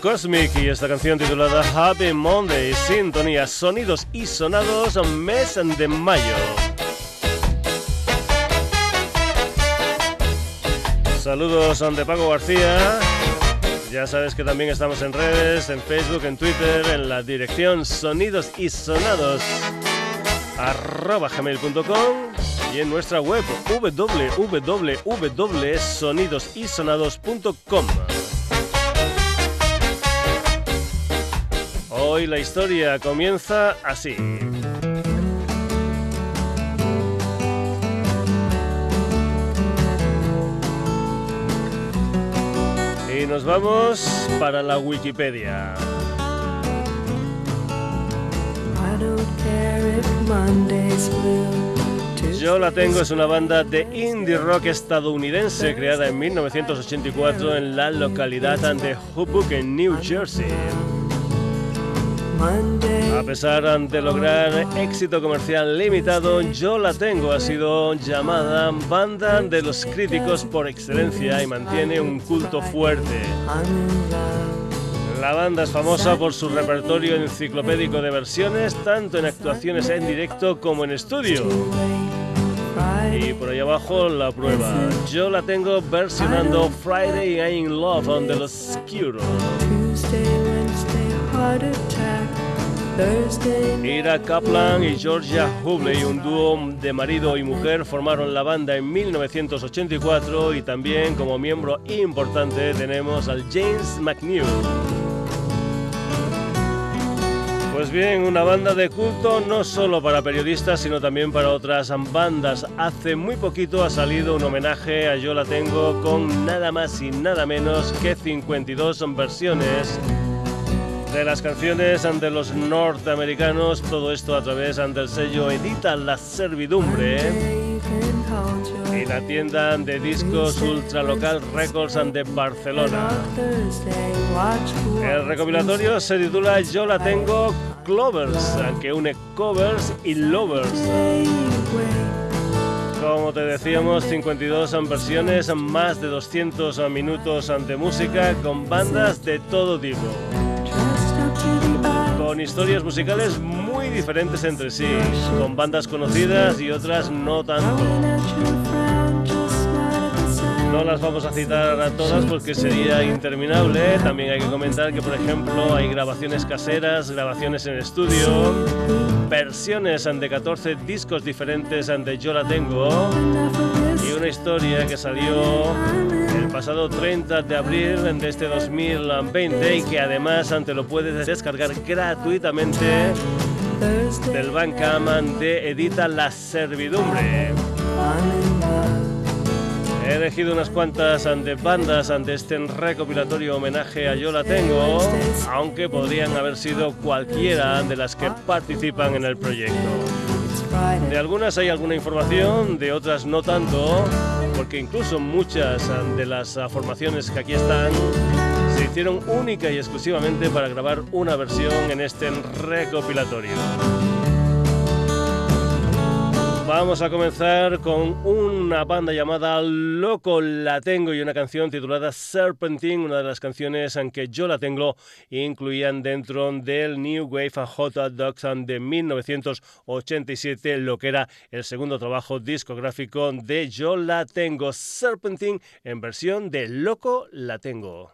Cosmic y esta canción titulada Happy Monday, sintonía, sonidos y sonados, mes de mayo. Saludos ante Paco García. Ya sabes que también estamos en redes, en Facebook, en Twitter, en la dirección sonidos y sonados y en nuestra web www.sonidosysonados.com. Hoy la historia comienza así. Y nos vamos para la Wikipedia. Yo la tengo es una banda de indie rock estadounidense creada en 1984 en la localidad de Hoboken, en New Jersey. A pesar de lograr éxito comercial limitado, Yo la tengo ha sido llamada banda de los críticos por excelencia y mantiene un culto fuerte. La banda es famosa por su repertorio enciclopédico de versiones, tanto en actuaciones en directo como en estudio. Y por ahí abajo la prueba. Yo la tengo versionando Friday I'm in Love on the Obscuro. Ira Kaplan y Georgia Hubley, un dúo de marido y mujer, formaron la banda en 1984 y también como miembro importante tenemos al James McNeil. Pues bien, una banda de culto no solo para periodistas, sino también para otras bandas. Hace muy poquito ha salido un homenaje a Yo la tengo con nada más y nada menos que 52 versiones de las canciones de los norteamericanos, todo esto a través del sello Edita la Servidumbre y la tienda de discos ultralocal Records de Barcelona. El recopilatorio se titula Yo la tengo Clovers, que une covers y lovers. Como te decíamos, 52 versiones, más de 200 minutos de música con bandas de todo tipo. Con historias musicales muy diferentes entre sí, con bandas conocidas y otras no tanto. No las vamos a citar a todas porque sería interminable. También hay que comentar que, por ejemplo, hay grabaciones caseras, grabaciones en estudio, versiones de 14 discos diferentes de Yo la tengo y una historia que salió pasado 30 de abril de este 2020 y que además te lo puedes descargar gratuitamente del Bandcamp de Edita la Servidumbre. He elegido unas cuantas ante bandas ante este recopilatorio homenaje a Yo la tengo, aunque podrían haber sido cualquiera de las que participan en el proyecto. De algunas hay alguna información, de otras no tanto, porque incluso muchas de las formaciones que aquí están se hicieron única y exclusivamente para grabar una versión en este recopilatorio. Vamos a comenzar con una banda llamada Loco La Tengo y una canción titulada Serpentine, una de las canciones en que yo la tengo incluían dentro del New Wave Hot Dogs de 1987, lo que era el segundo trabajo discográfico de Yo la tengo, Serpentine en versión de Loco La Tengo.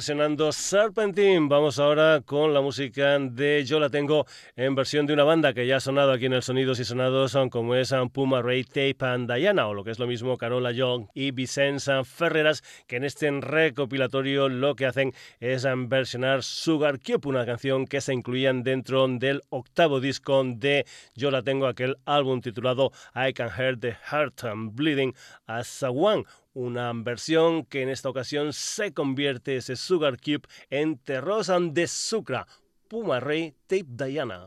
Versionando Serpentine. Vamos ahora con la música de Yo la tengo en versión de una banda que ya ha sonado aquí en el Sonidos y Sonados, como es Puma Ray Tape and Diana, o lo que es lo mismo Carola Young y Vicenza Ferreras, que en este recopilatorio lo que hacen es versionar Sugar Cube, una canción que se incluían dentro del octavo disco de Yo la tengo, aquel álbum titulado I Can Hear the Heart and Bleeding as a One una versión que en esta ocasión se convierte ese Sugar Cube en Terrosan de Sucra, Puma Rey Tape Diana.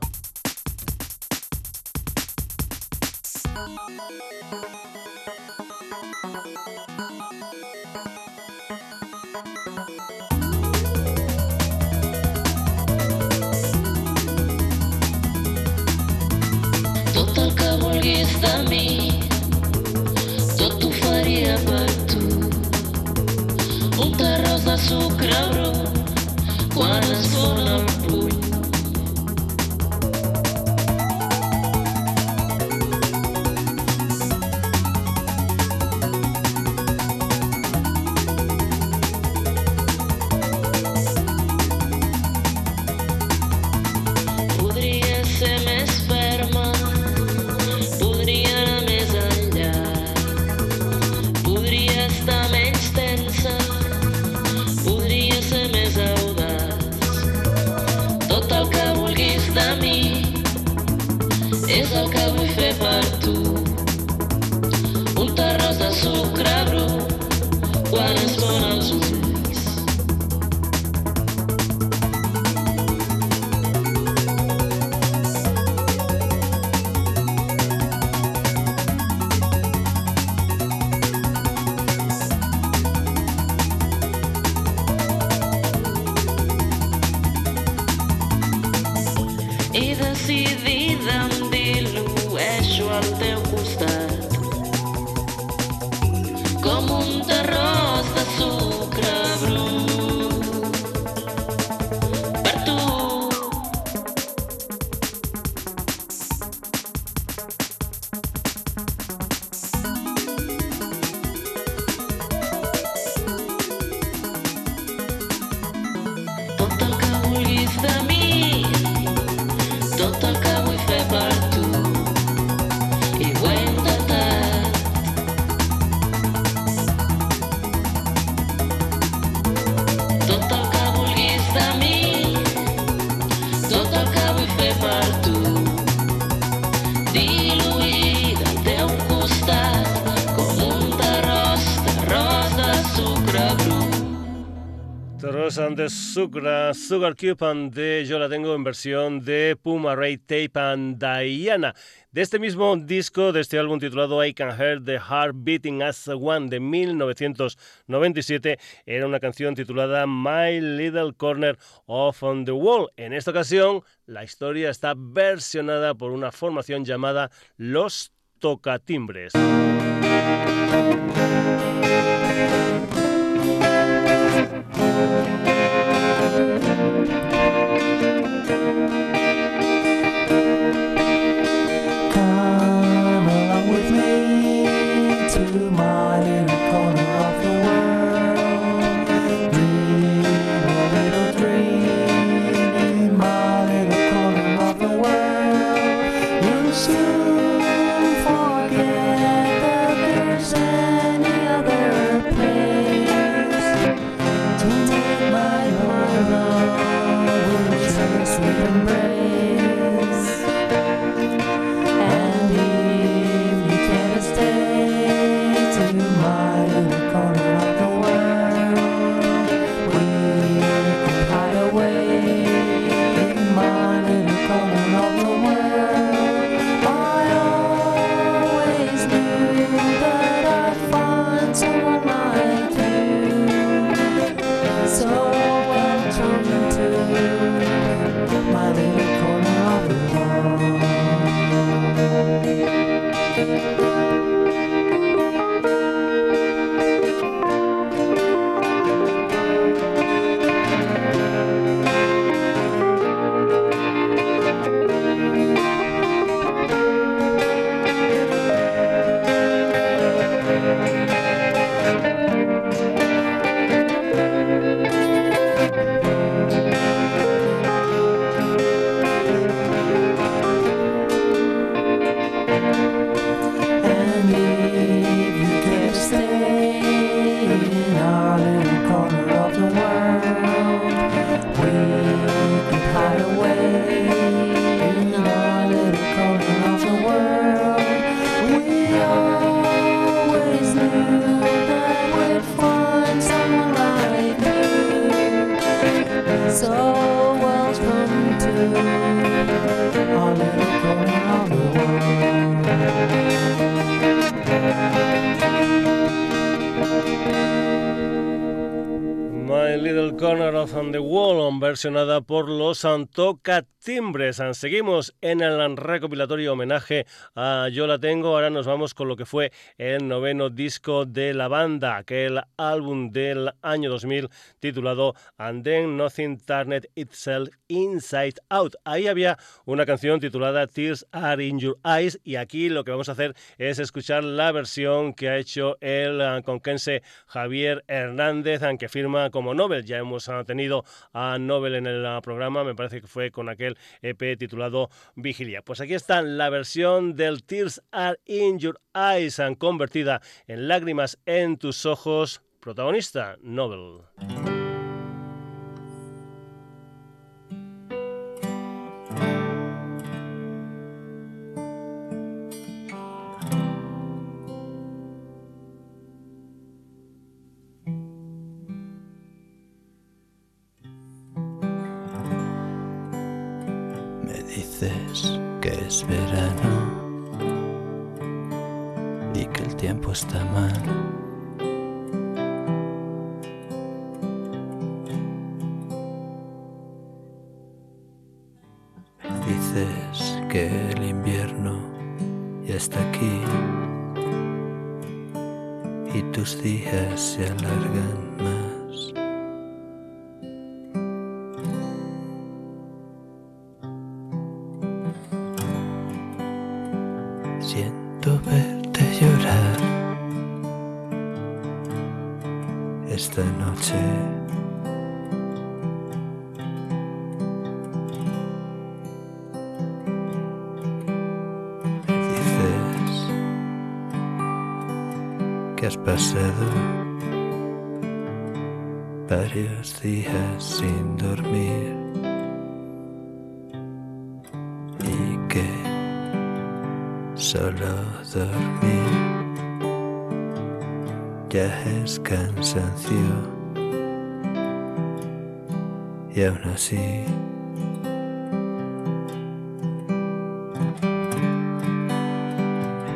Brut quan es and the Sugar, Sugar Cube and the, yo la tengo en versión de Puma Ray Tape and Diana. De este mismo disco, de este álbum titulado I Can Hear the Heart Beating as One de 1997, era una canción titulada My Little Corner of on the Wall. En esta ocasión, la historia está versionada por una formación llamada Los Tocatimbres. The Wall, versionada por los Antoca Timbres. Seguimos en el recopilatorio homenaje a Yo la tengo. Ahora nos vamos con lo que fue el noveno disco de la banda, aquel álbum del año 2000 titulado And Then Nothing Turned Itself Inside Out. Ahí había una canción titulada Tears Are in Your Eyes y aquí lo que vamos a hacer es escuchar la versión que ha hecho el ah, conquense Javier Hernández, aunque firma como Nobel. Ya hemos ah, tenido a Nobel en el ah, programa, me parece que fue con aquel EP titulado Vigilia. Pues aquí está la versión del Tears Are in Your Eyes, convertida en lágrimas en tus ojos, protagonista Nobel. Sin dormir. Y que solo dormir. Ya es cansancio. Y aún así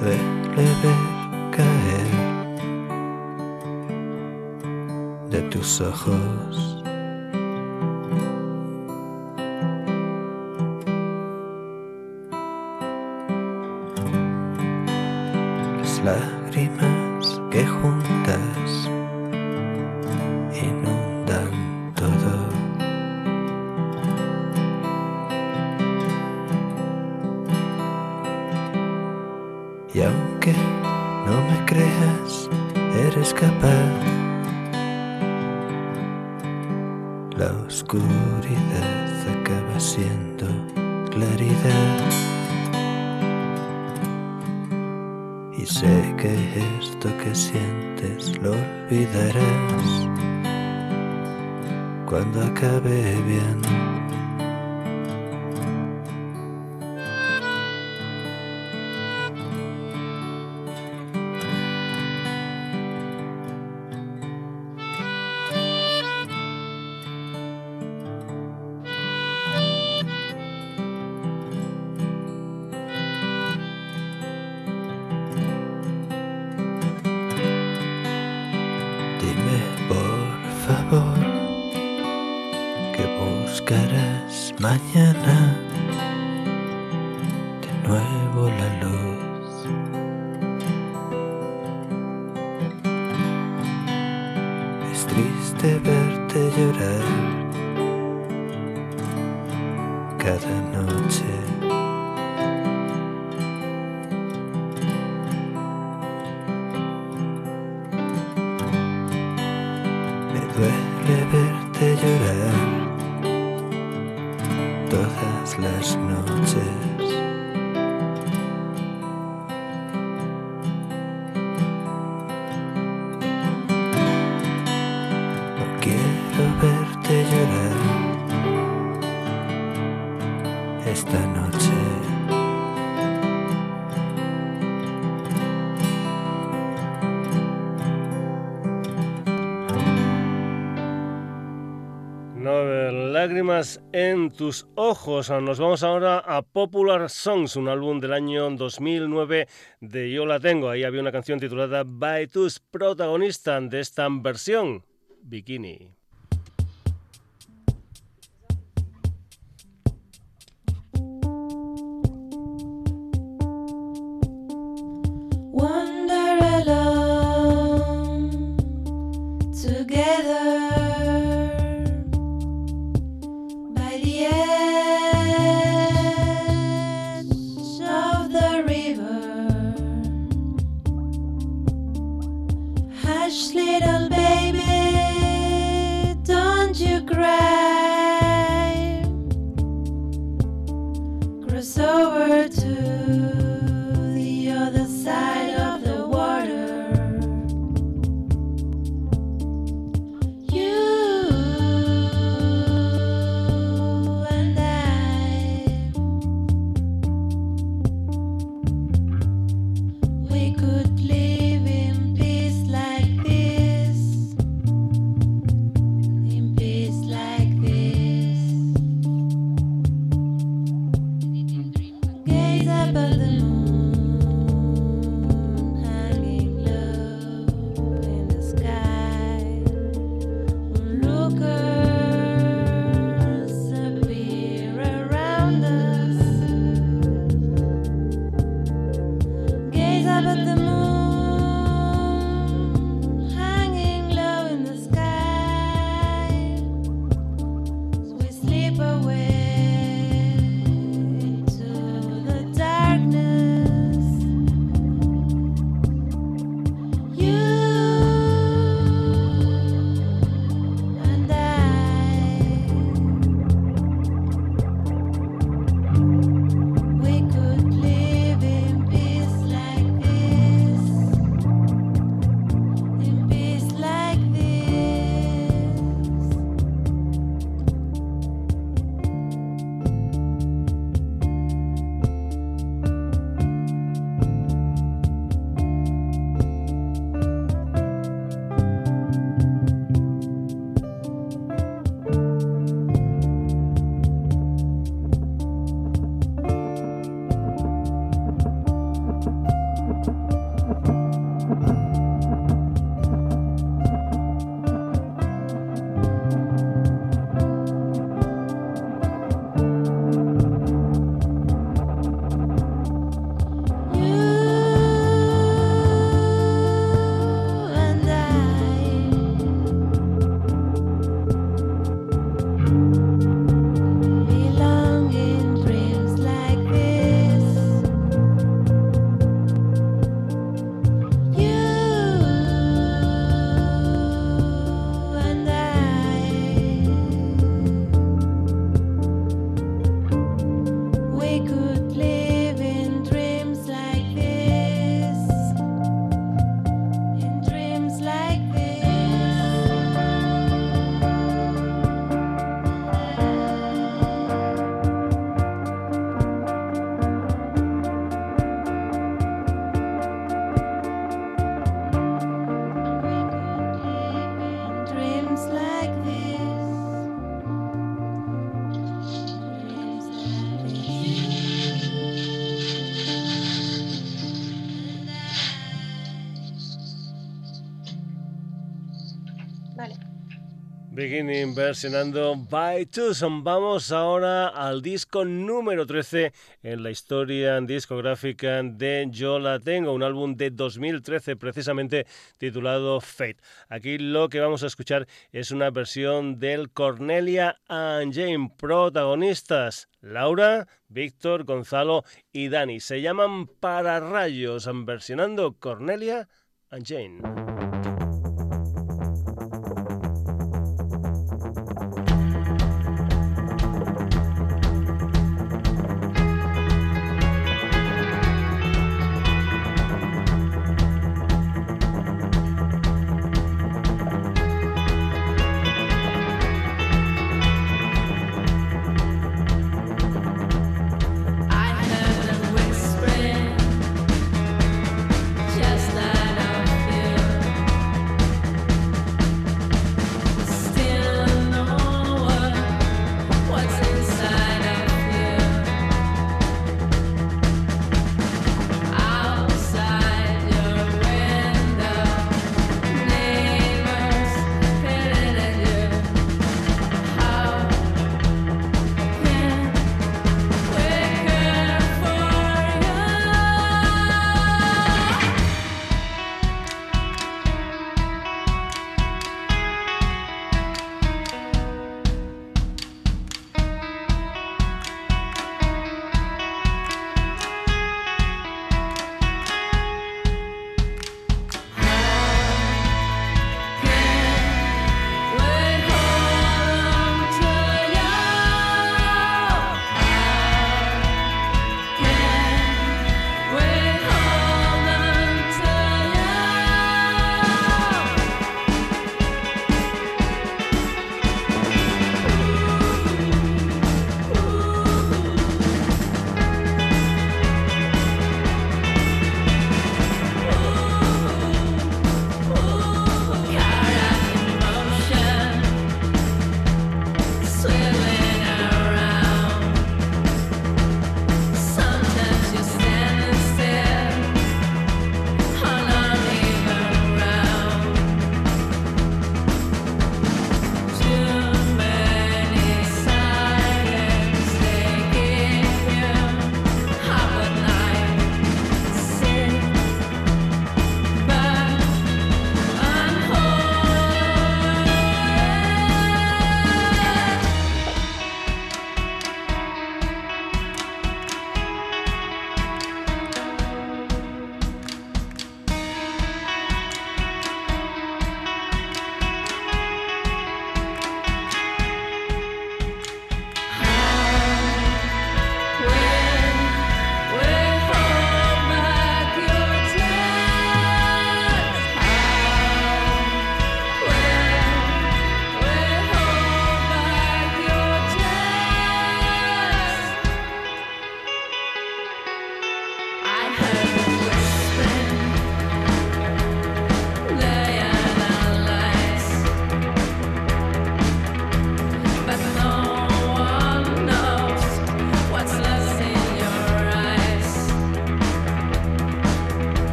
duele ver caer de tus ojos lágrimas en tus ojos. Nos vamos ahora a Popular Songs, un álbum del año 2009 de Yo la tengo. Ahí había una canción titulada By Tus, protagonista de esta versión, Bikini. Beginning versionando By Tucson. Vamos ahora al disco número 13 en la historia discográfica de Yo La Tengo, un álbum de 2013 precisamente titulado Fate. Aquí lo que vamos a escuchar es una versión del Cornelia and Jane, protagonistas Laura, Víctor, Gonzalo y Dani. Se llaman Para Rayos, versionando Cornelia and Jane.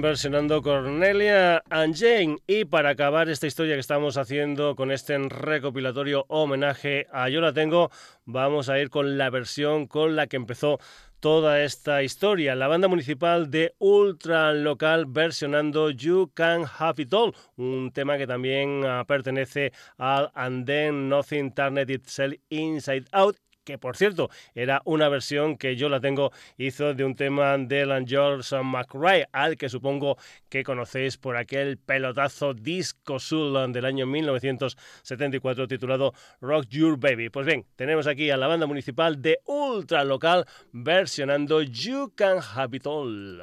Versionando Cornelia and Jane. Y para acabar esta historia que estamos haciendo con este recopilatorio homenaje a Yo la tengo, vamos a ir con la versión con la que empezó toda esta historia. La banda municipal de Ultra Local versionando You Can Have It All, un tema que también ah, pertenece al And Then Nothing Turned Itself Inside Out que por cierto era una versión que yo la tengo, hizo de un tema de George McRae, al que supongo que conocéis por aquel pelotazo disco soul del año 1974 titulado Rock Your Baby. Pues bien, tenemos aquí a la banda municipal de Ultra Local versionando You Can Have It All.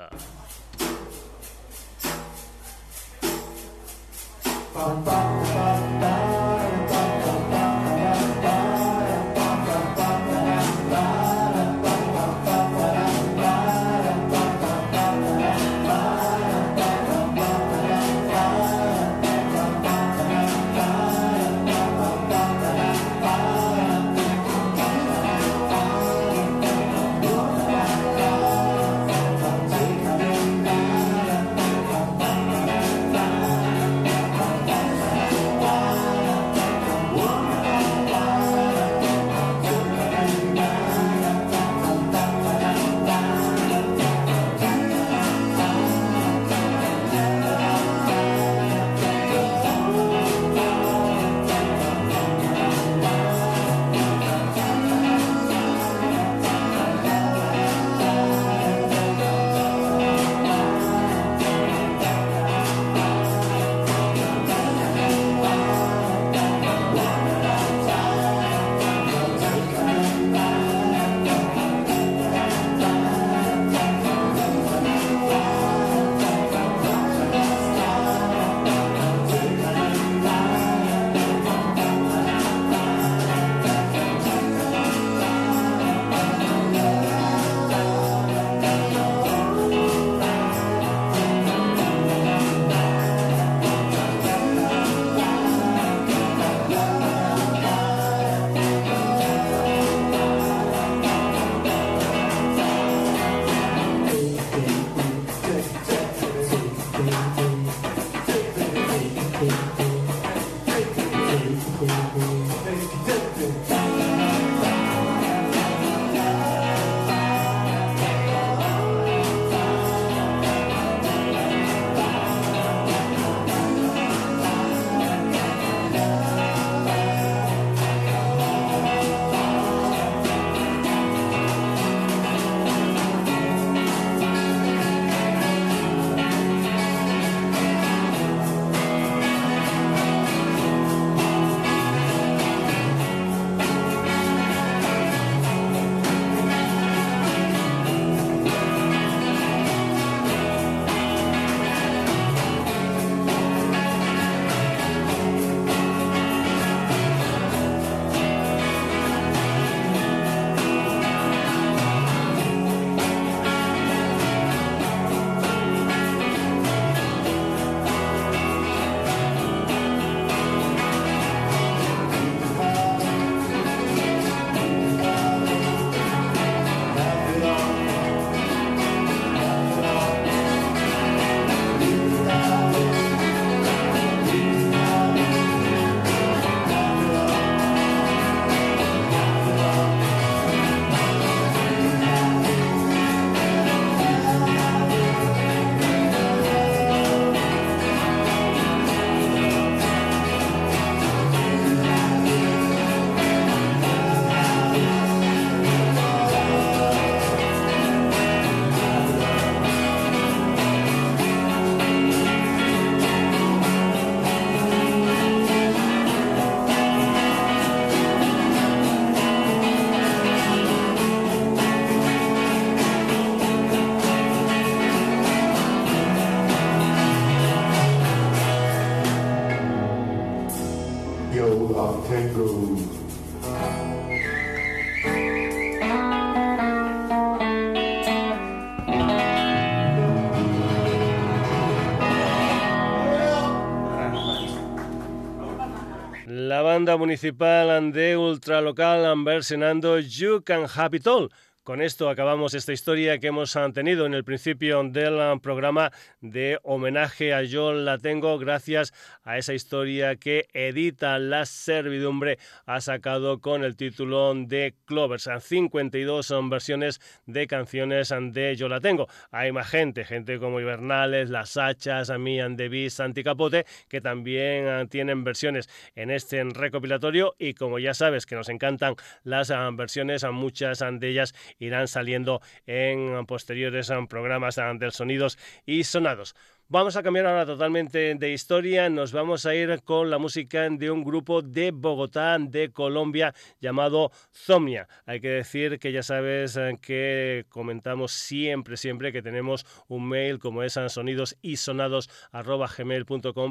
Municipal de ultralocal versionando You Can It All Con esto acabamos esta historia que hemos tenido en el principio del programa de homenaje a John Latengo gracias a esa historia que Edita la Servidumbre ha sacado con el título de Clovers. 52 son versiones de canciones de Yo la tengo. Hay más gente, gente como Ibernales, Las Hachas, Amian Devis, Santi Capote, que también tienen versiones en este recopilatorio y como ya sabes que nos encantan las versiones, muchas de ellas irán saliendo en posteriores programas del Sonidos y Sonados. Vamos a cambiar ahora totalmente de historia. Nos vamos a ir con la música de un grupo de Bogotá, de Colombia, llamado Zomnia. Hay que decir que ya sabes eh, que comentamos siempre, siempre que tenemos un mail como es sonidos y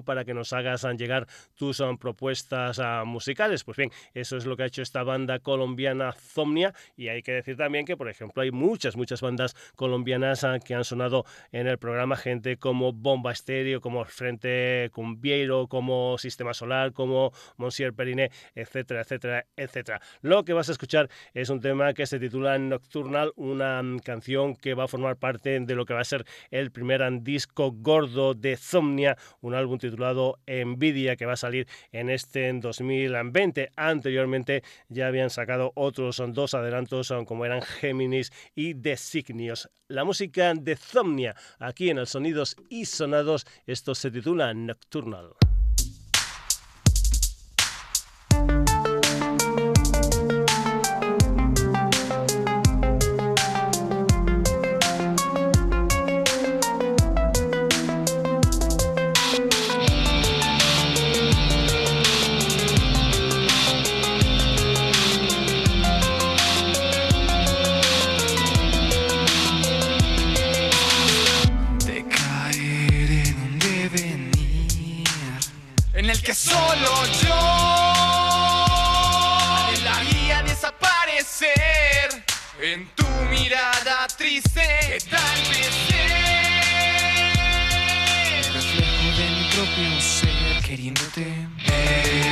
para que nos hagas llegar tus um, propuestas musicales. Pues bien, eso es lo que ha hecho esta banda colombiana Zomnia. Y hay que decir también que, por ejemplo, hay muchas, muchas bandas colombianas que han sonado en el programa. Gente como Bomba Estéreo, como Frente Cumbiero, como Sistema Solar, como Monsieur Periné, etcétera, etcétera, etcétera. Lo que vas a escuchar es un tema que se titula Nocturnal, una mm, canción que va a formar parte de lo que va a ser el primer disco gordo de Zomnia, un álbum titulado Envidia que va a salir en este 2020. Anteriormente ya habían sacado otros dos adelantos como eran Géminis y Designios. La música de Zomnia aquí en el Sonidos y sonados, esto se titula Nocturnal. Desde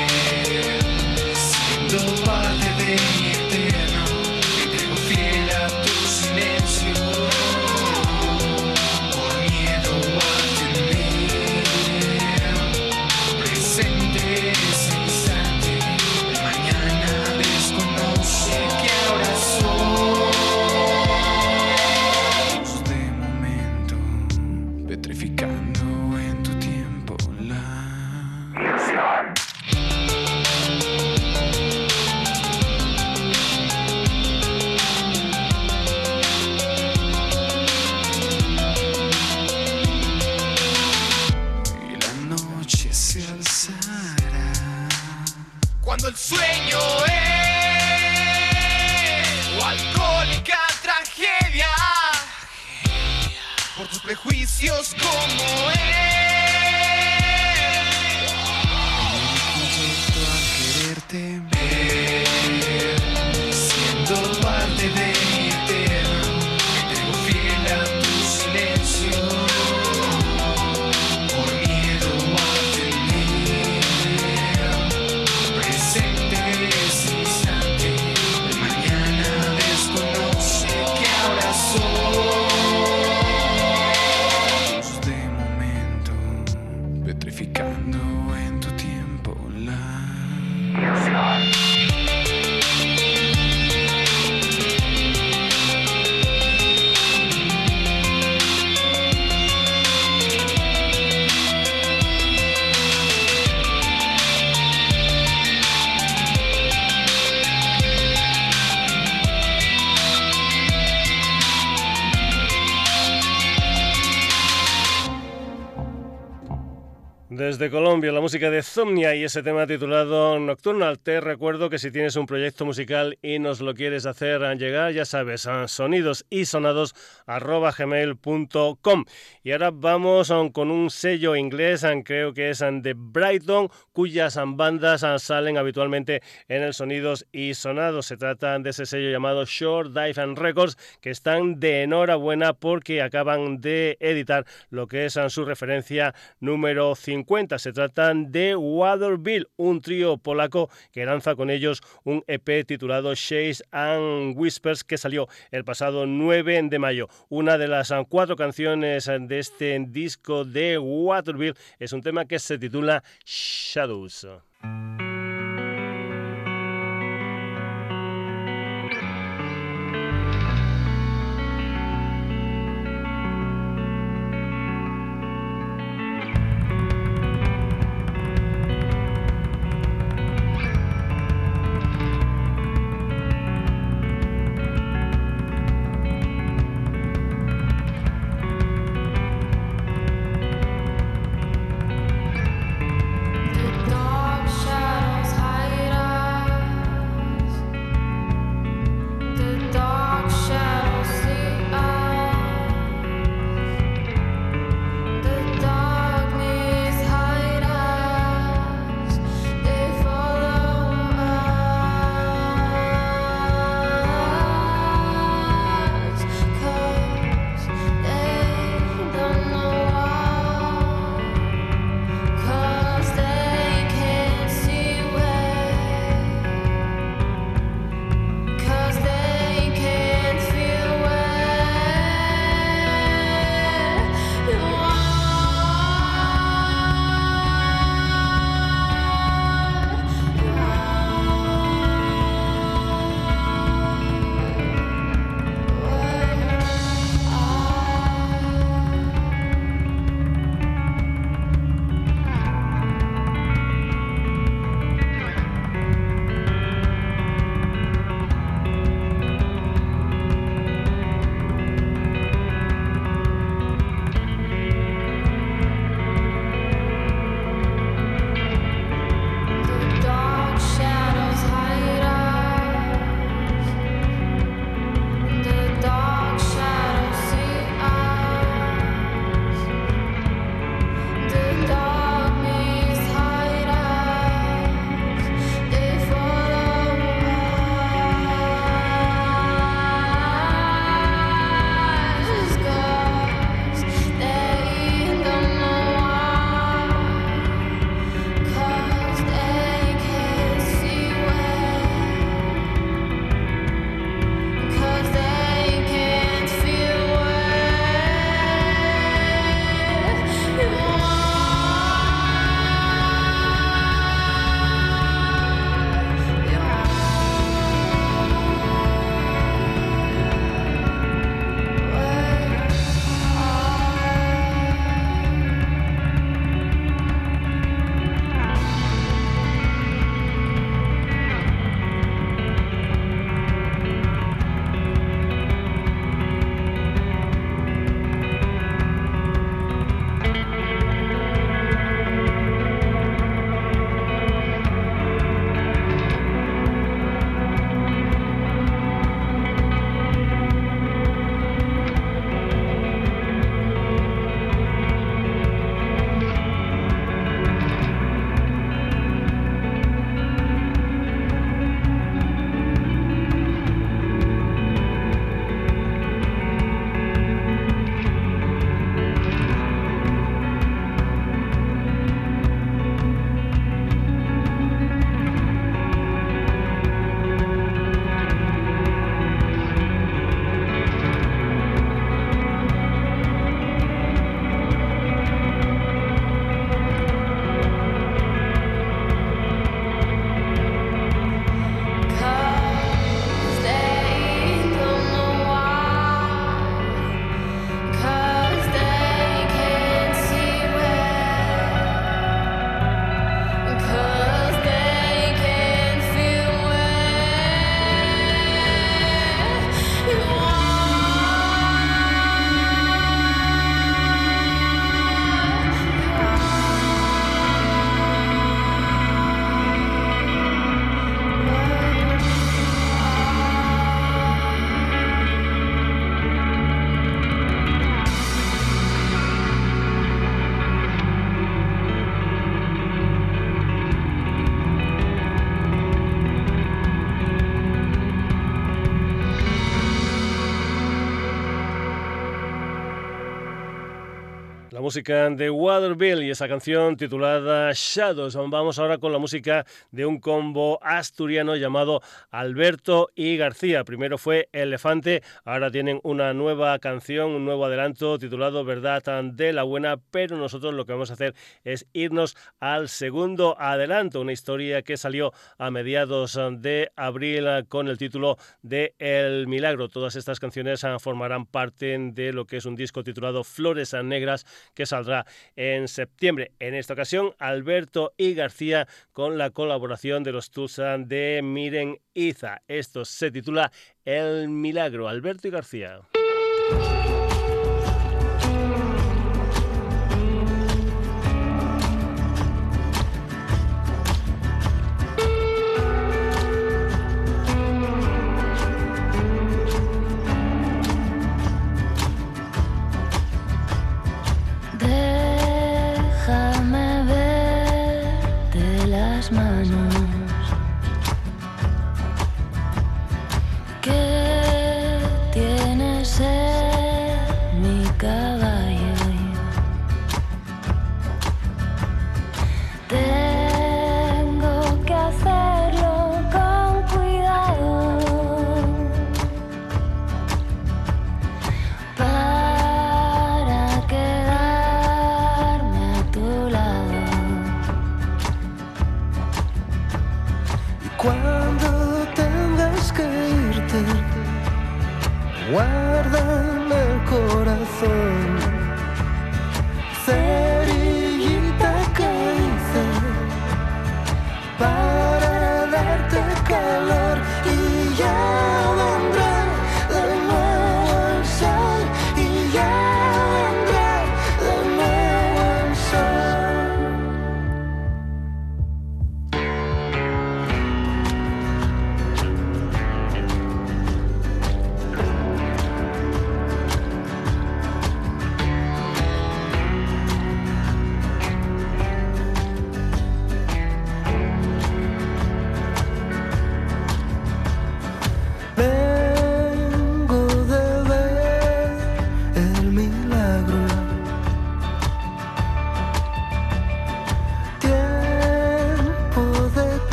de Zomnia y ese tema titulado Nocturnal. Te recuerdo que si tienes un proyecto musical y nos lo quieres hacer llegar, ya sabes, sonidos y sonados gmail.com. Y ahora vamos con un sello inglés, creo que es de Brighton, cuyas bandas salen habitualmente en el Sonidos y Sonados. Se trata de ese sello llamado Short Dive and Records, que están de enhorabuena porque acaban de editar lo que es su referencia número 5 cuenta. Se trata de Waterville, un trío polaco que lanza con ellos un EP titulado Shades and Whispers que salió el pasado 9 de mayo. Una de las cuatro canciones de este disco de Waterville es un tema que se titula Shadows. Música de Waterville y esa canción titulada Shadows. Vamos ahora con la música de un combo asturiano llamado Alberto y García. Primero fue Elefante, ahora tienen una nueva canción, un nuevo adelanto titulado Verdad de la Buena, pero nosotros lo que vamos a hacer es irnos al segundo adelanto, una historia que salió a mediados de abril con el título de El Milagro. Todas estas canciones formarán parte de lo que es un disco titulado Flores Negras que saldrá en septiembre. En esta ocasión, Alberto y García con la colaboración de los Tusan de Miren Iza. Esto se titula El Milagro. Alberto y García.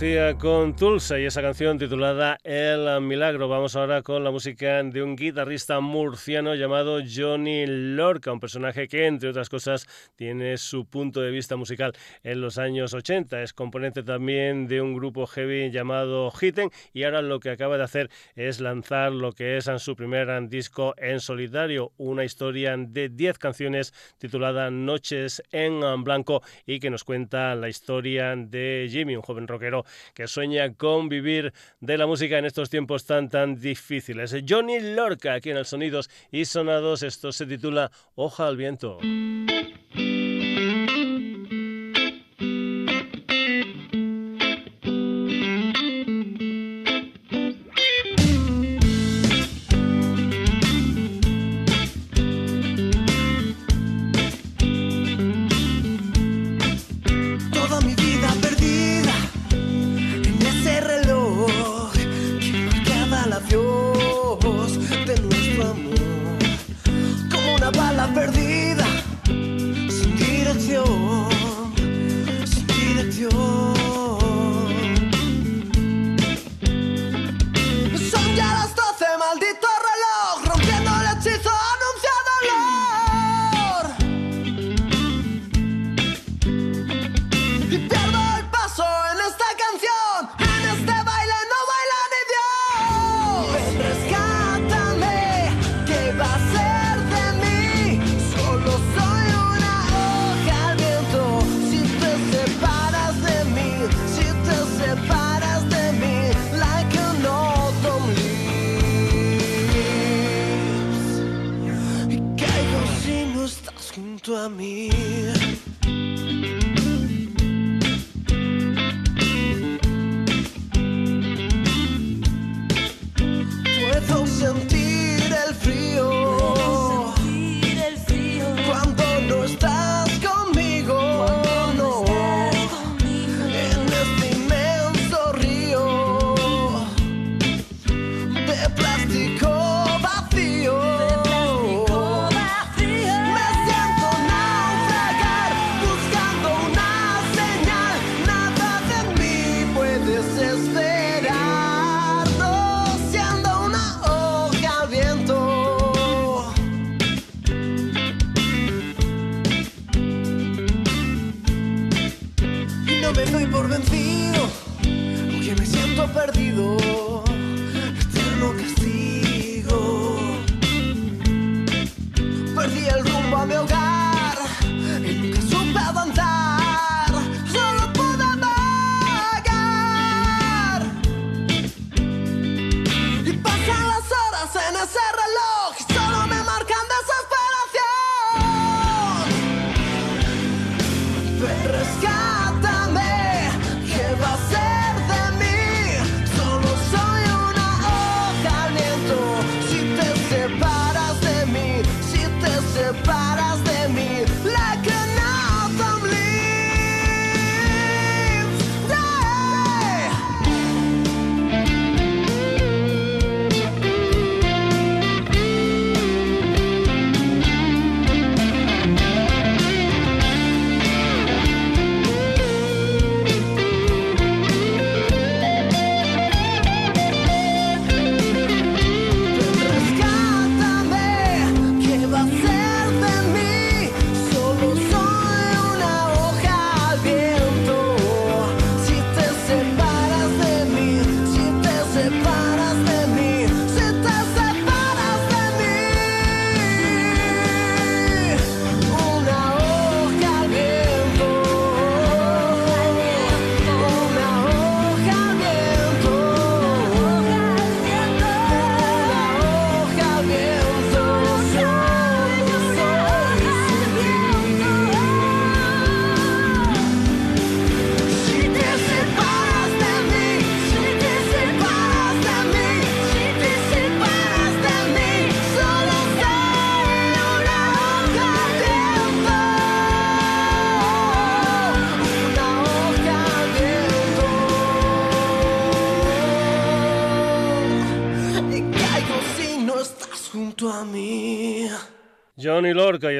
see con Tulsa y esa canción titulada El Milagro. Vamos ahora con la música de un guitarrista murciano llamado Johnny Lorca, un personaje que, entre otras cosas, tiene su punto de vista musical en los años 80. Es componente también de un grupo heavy llamado Hitten y ahora lo que acaba de hacer es lanzar lo que es su primer disco en solitario, una historia de 10 canciones titulada Noches en Blanco y que nos cuenta la historia de Jimmy, un joven rockero que sueña con vivir de la música en estos tiempos tan tan difíciles. Johnny Lorca aquí en el Sonidos y Sonados, esto se titula Hoja al viento.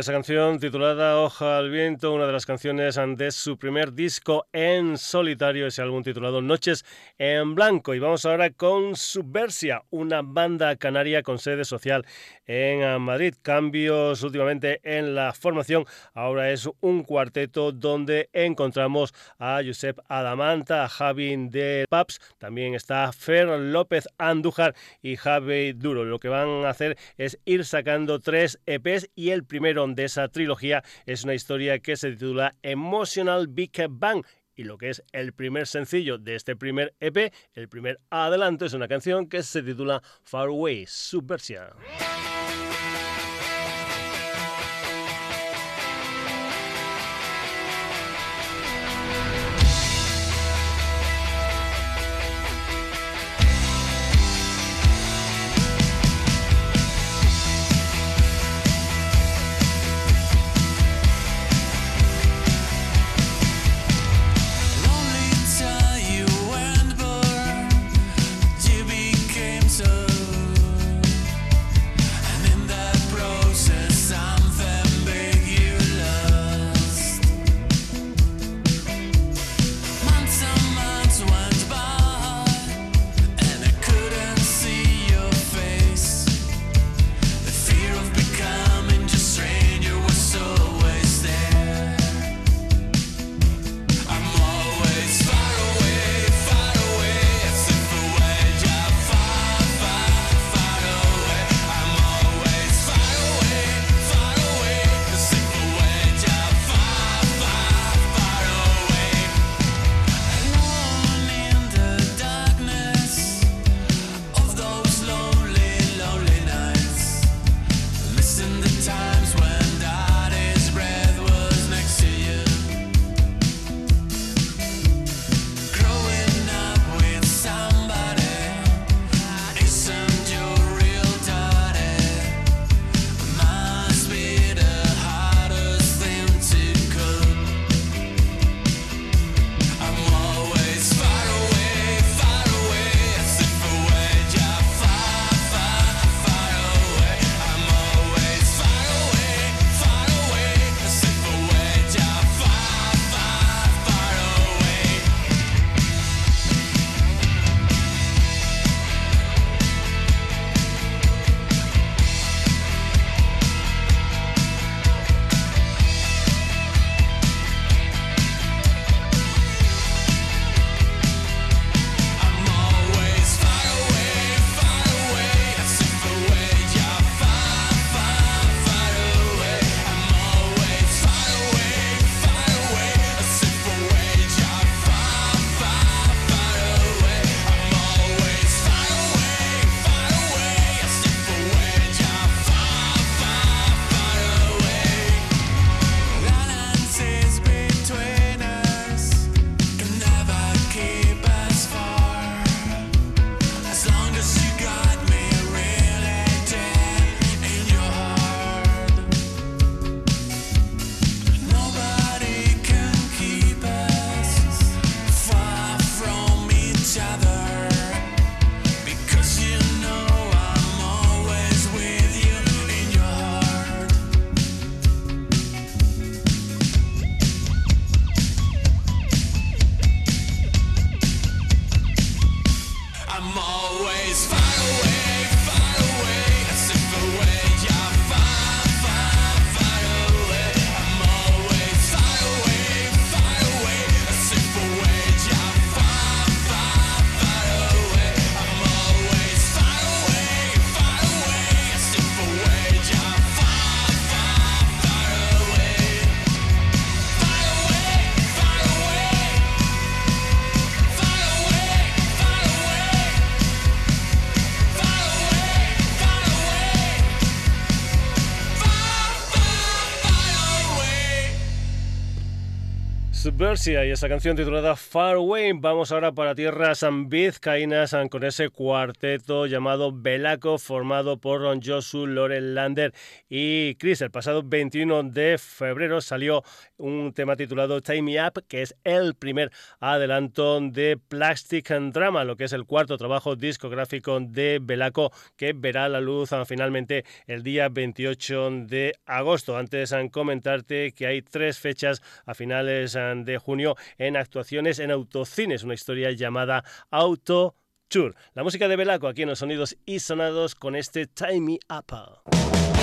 Esa canción titulada Hoja al Viento, una de las canciones de su primer disco en solitario, ese álbum titulado Noches en Blanco. Y vamos ahora con Subversia, una banda canaria con sede social en Madrid. Cambios últimamente en la formación. Ahora es un cuarteto donde encontramos a Josep Adamanta, a Javi de Paps, también está Fer López Andújar y Javi Duro. Lo que van a hacer es ir sacando tres EPs y el primero de esa trilogía es una historia que se titula Emotional Big Bang y lo que es el primer sencillo de este primer EP, el primer adelanto, es una canción que se titula Far Away, Subversion. Bercia y esa canción titulada Far Away. Vamos ahora para tierras vizcaínas con ese cuarteto llamado Belaco, formado por Josu, Loren Lander y Chris. El pasado 21 de febrero salió un tema titulado Time Me Up, que es el primer adelanto de Plastic and Drama, lo que es el cuarto trabajo discográfico de Belaco, que verá la luz ah, finalmente el día 28 de agosto. Antes de comentarte que hay tres fechas a finales ah, de junio en actuaciones en autocines, una historia llamada Auto Tour. La música de Belaco aquí en los sonidos y sonados con este Time Me Up.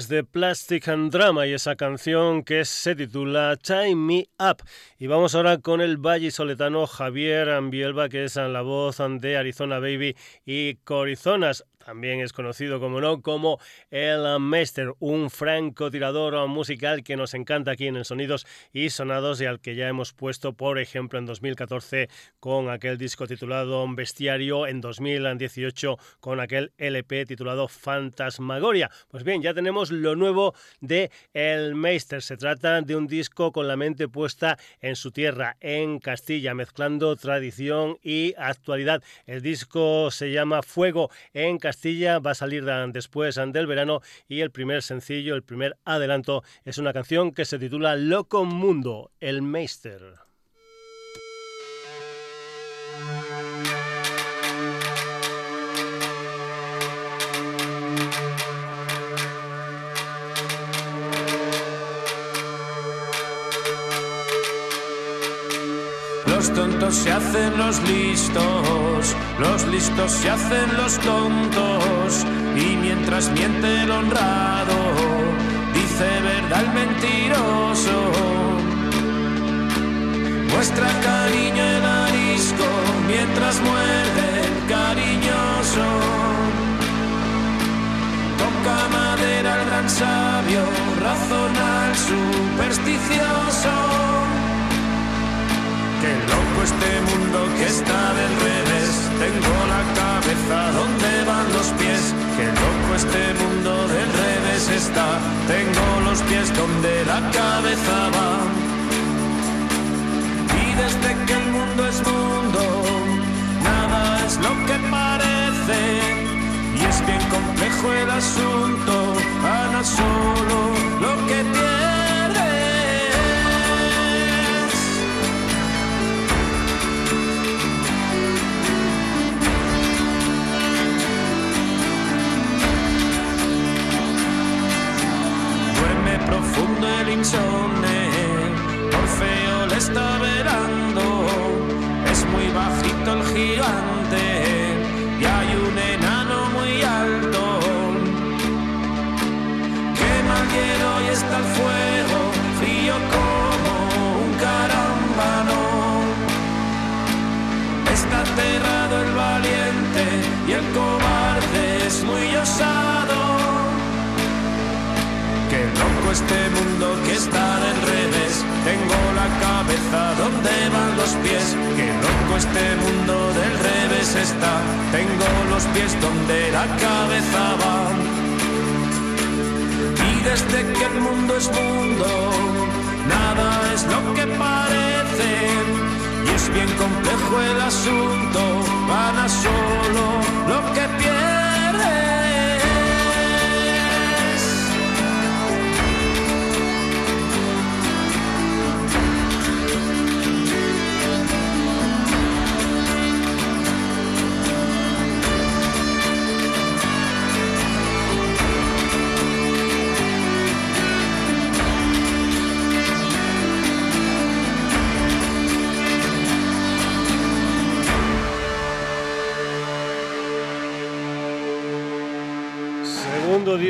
Desde Plastic and Drama y esa canción que se titula Time Me Up. Y vamos ahora con el valle soletano Javier Ambielba, que es la voz de Arizona Baby y Corizonas. También es conocido, como no, como el Meister, un francotirador musical que nos encanta aquí en el Sonidos y Sonados y al que ya hemos puesto, por ejemplo, en 2014 con aquel disco titulado Bestiario, en 2018 con aquel LP titulado Fantasmagoria. Pues bien, ya tenemos lo nuevo de El Meister. Se trata de un disco con la mente puesta en su tierra, en Castilla, mezclando tradición y actualidad. El disco se llama Fuego en Castilla Castilla va a salir después del verano y el primer sencillo, el primer adelanto, es una canción que se titula Loco Mundo, el Meister. Se hacen los listos, los listos se hacen los tontos. Y mientras miente el honrado, dice verdad el mentiroso. Muestra cariño el arisco mientras muerde el cariñoso. Toca madera el gran sabio, razona el supersticioso. Qué loco este mundo que está del revés. Tengo la cabeza donde van los pies. Qué loco este mundo del revés está. Tengo los pies donde la cabeza va. Y desde que el mundo es mundo, nada es lo que parece. Y es bien complejo el asunto, Ana solo lo que tiene. El insomne, Orfeo le está verando, es muy bajito el gigante. Y hay un enano muy alto. Quema el hielo y está el fuego, frío como un carambano. Está aterrado el valiente. Y el cobarde es muy osado este mundo que está del revés. Tengo la cabeza donde van los pies. Qué loco este mundo del revés está. Tengo los pies donde la cabeza va. Y desde que el mundo es mundo, nada es lo que parece. Y es bien complejo el asunto, gana solo lo que pierde.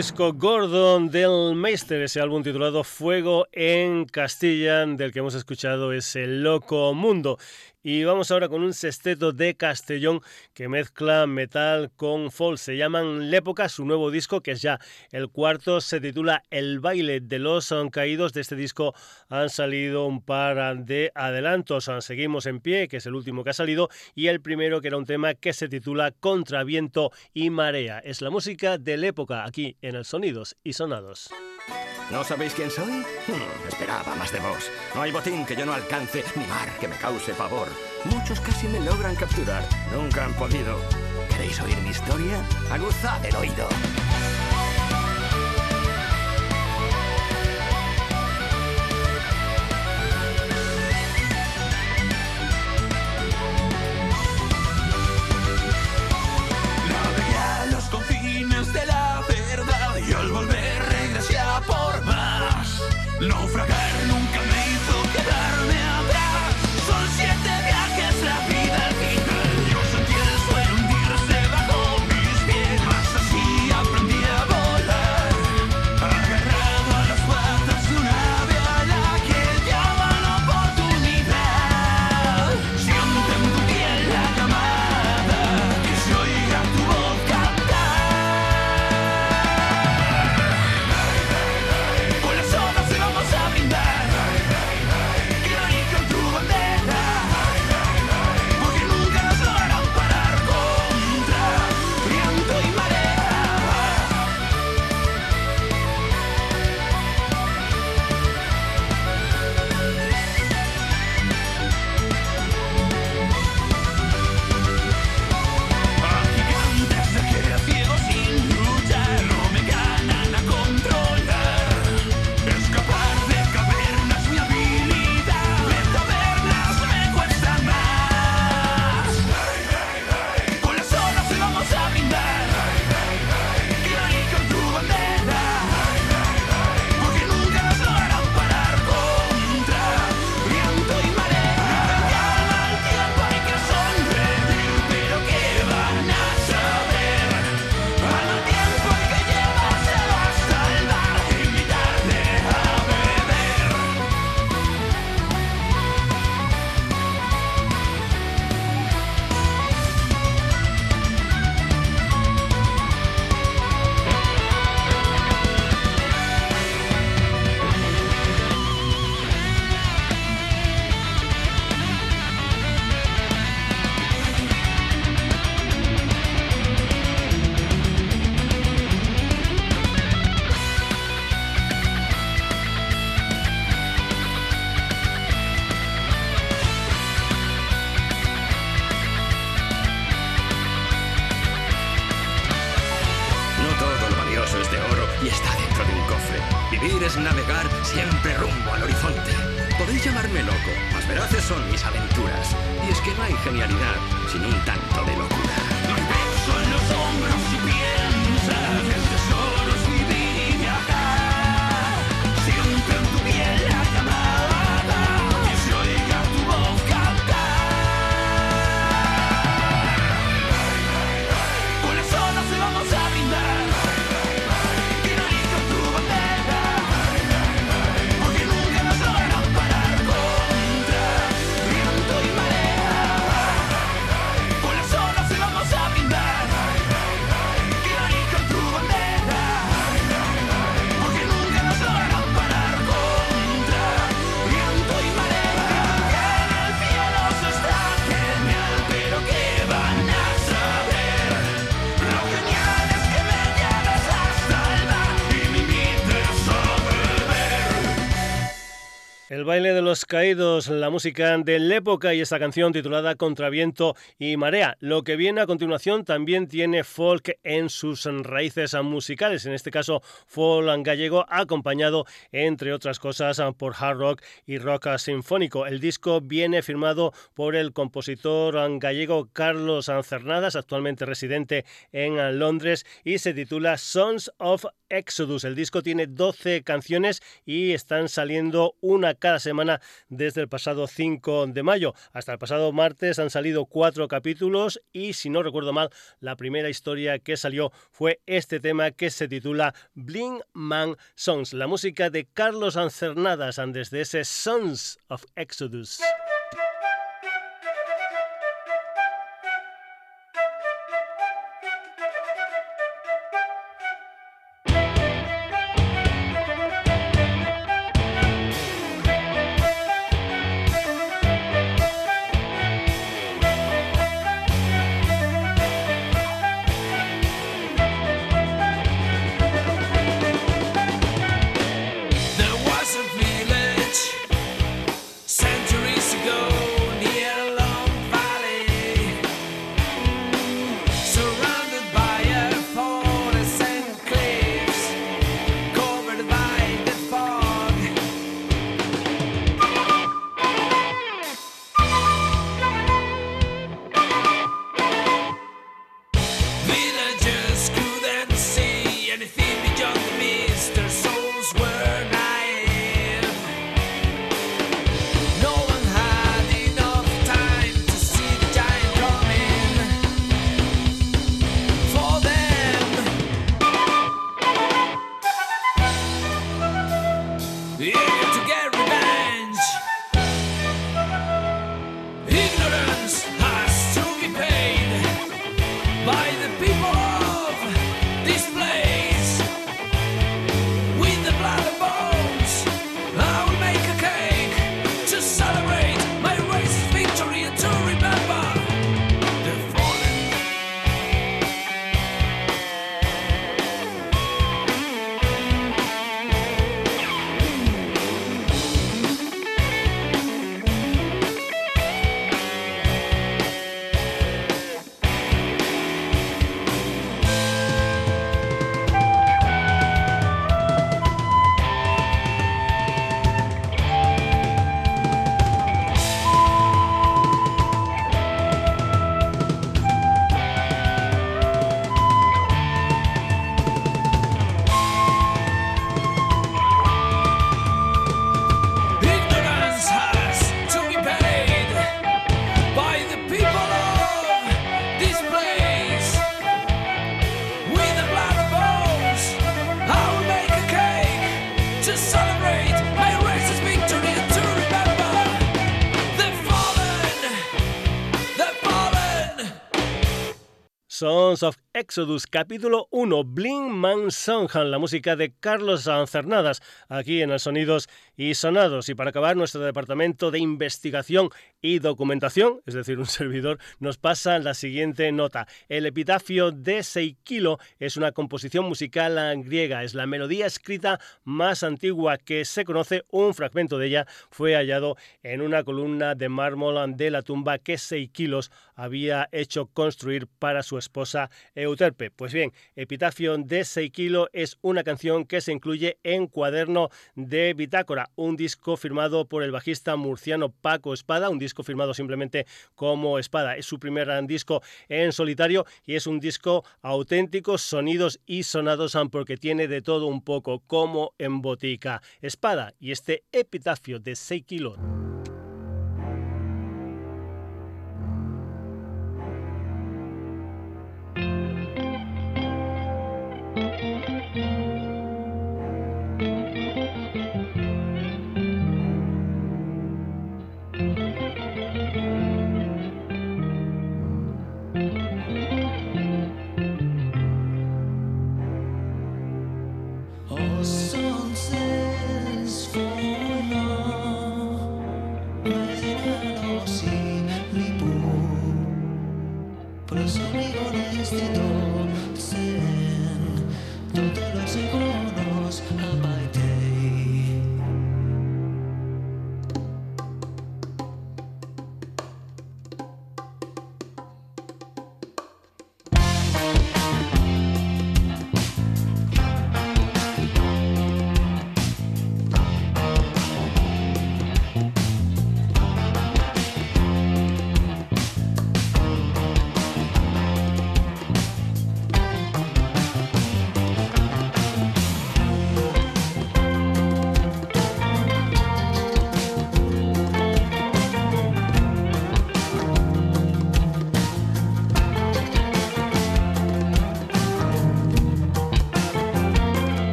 Disco Gordon del Meister, ese álbum titulado Fuego en Castilla, del que hemos escuchado ese Loco Mundo. Y vamos ahora con un sexteto de Castellón que mezcla metal con folk. Se llaman Lépoca, su nuevo disco, que es ya el cuarto, se titula El baile de los caídos. De este disco han salido un par de adelantos. Seguimos en pie, que es el último que ha salido, y el primero, que era un tema que se titula Contraviento y Marea. Es la música de Lépoca, aquí en el Sonidos y Sonados. ¿No sabéis quién soy? Hmm, esperaba más de vos. No hay botín que yo no alcance, ni mar que me cause pavor. Muchos casi me logran capturar, nunca han podido. ¿Queréis oír mi historia? Aguzad el oído. Baile la música de la época y esta canción titulada Contraviento y Marea. Lo que viene a continuación también tiene folk en sus raíces musicales, en este caso folk gallego, acompañado entre otras cosas por hard rock y rock sinfónico. El disco viene firmado por el compositor gallego Carlos Cernadas, actualmente residente en Londres, y se titula Sons of Exodus. El disco tiene 12 canciones y están saliendo una cada semana desde el pasado 5 de mayo. Hasta el pasado martes han salido cuatro capítulos y si no recuerdo mal, la primera historia que salió fue este tema que se titula Bling Man Songs, la música de Carlos Ancernadas desde ese Sons of Exodus. Exodus, capítulo 1, Bling Man Songhan, la música de Carlos Cernadas, aquí en el Sonidos y Sonados. Y para acabar, nuestro departamento de investigación y documentación, es decir, un servidor, nos pasa la siguiente nota. El epitafio de Seikilo es una composición musical griega, es la melodía escrita más antigua que se conoce. Un fragmento de ella fue hallado en una columna de mármol de la tumba que Seikilos había hecho construir para su esposa Euterpe. Pues bien, Epitafio de Seikilo es una canción que se incluye en Cuaderno de Bitácora, un disco firmado por el bajista murciano Paco Espada, un disco firmado simplemente como Espada. Es su primer disco en solitario y es un disco auténtico, sonidos y sonados porque tiene de todo un poco como en botica. Espada y este epitafio de 6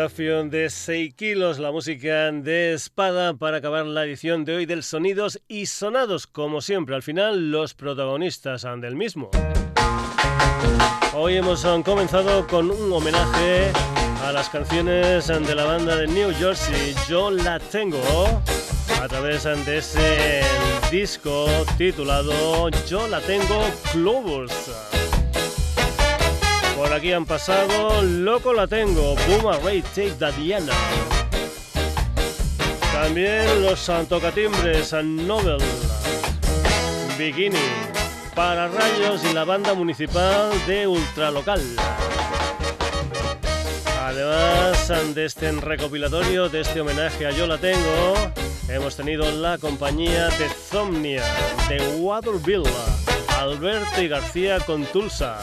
de 6 kilos, la música de espada para acabar la edición de hoy del Sonidos y Sonados. Como siempre, al final, los protagonistas del mismo. Hoy hemos comenzado con un homenaje a las canciones de la banda de New Jersey, Yo la tengo, a través de ese disco titulado Yo la tengo Globus. Por aquí han pasado Loco la tengo, Boomer Ray Take Diana. También los Santocatimbres, Nobel, Bikini, Para Rayos y la banda municipal de Ultralocal. Además de este recopilatorio, de este homenaje a Yo la tengo, hemos tenido la compañía de Zomnia, de Waterville Alberti García con Tulsa,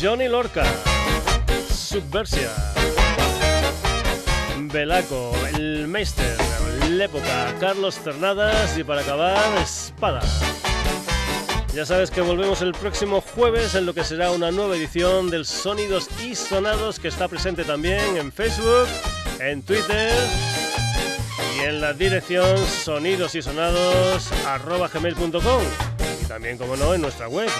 Johnny Lorca, Subversia, Belaco, El Meister, Lépoca, Carlos Cernadas y para acabar, Espada. Ya sabes que volvemos el próximo jueves en lo que será una nueva edición del Sonidos y Sonados que está presente también en Facebook, en Twitter y en la dirección sonidosysonados.gmail.com y también, como no, en nuestra web.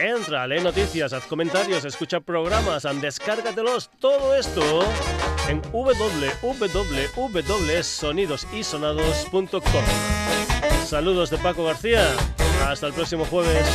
Entra, lee noticias, haz comentarios, escucha programas, descárgatelos, todo esto en www.sonidosysonados.com. Saludos de Paco García. Hasta el próximo jueves.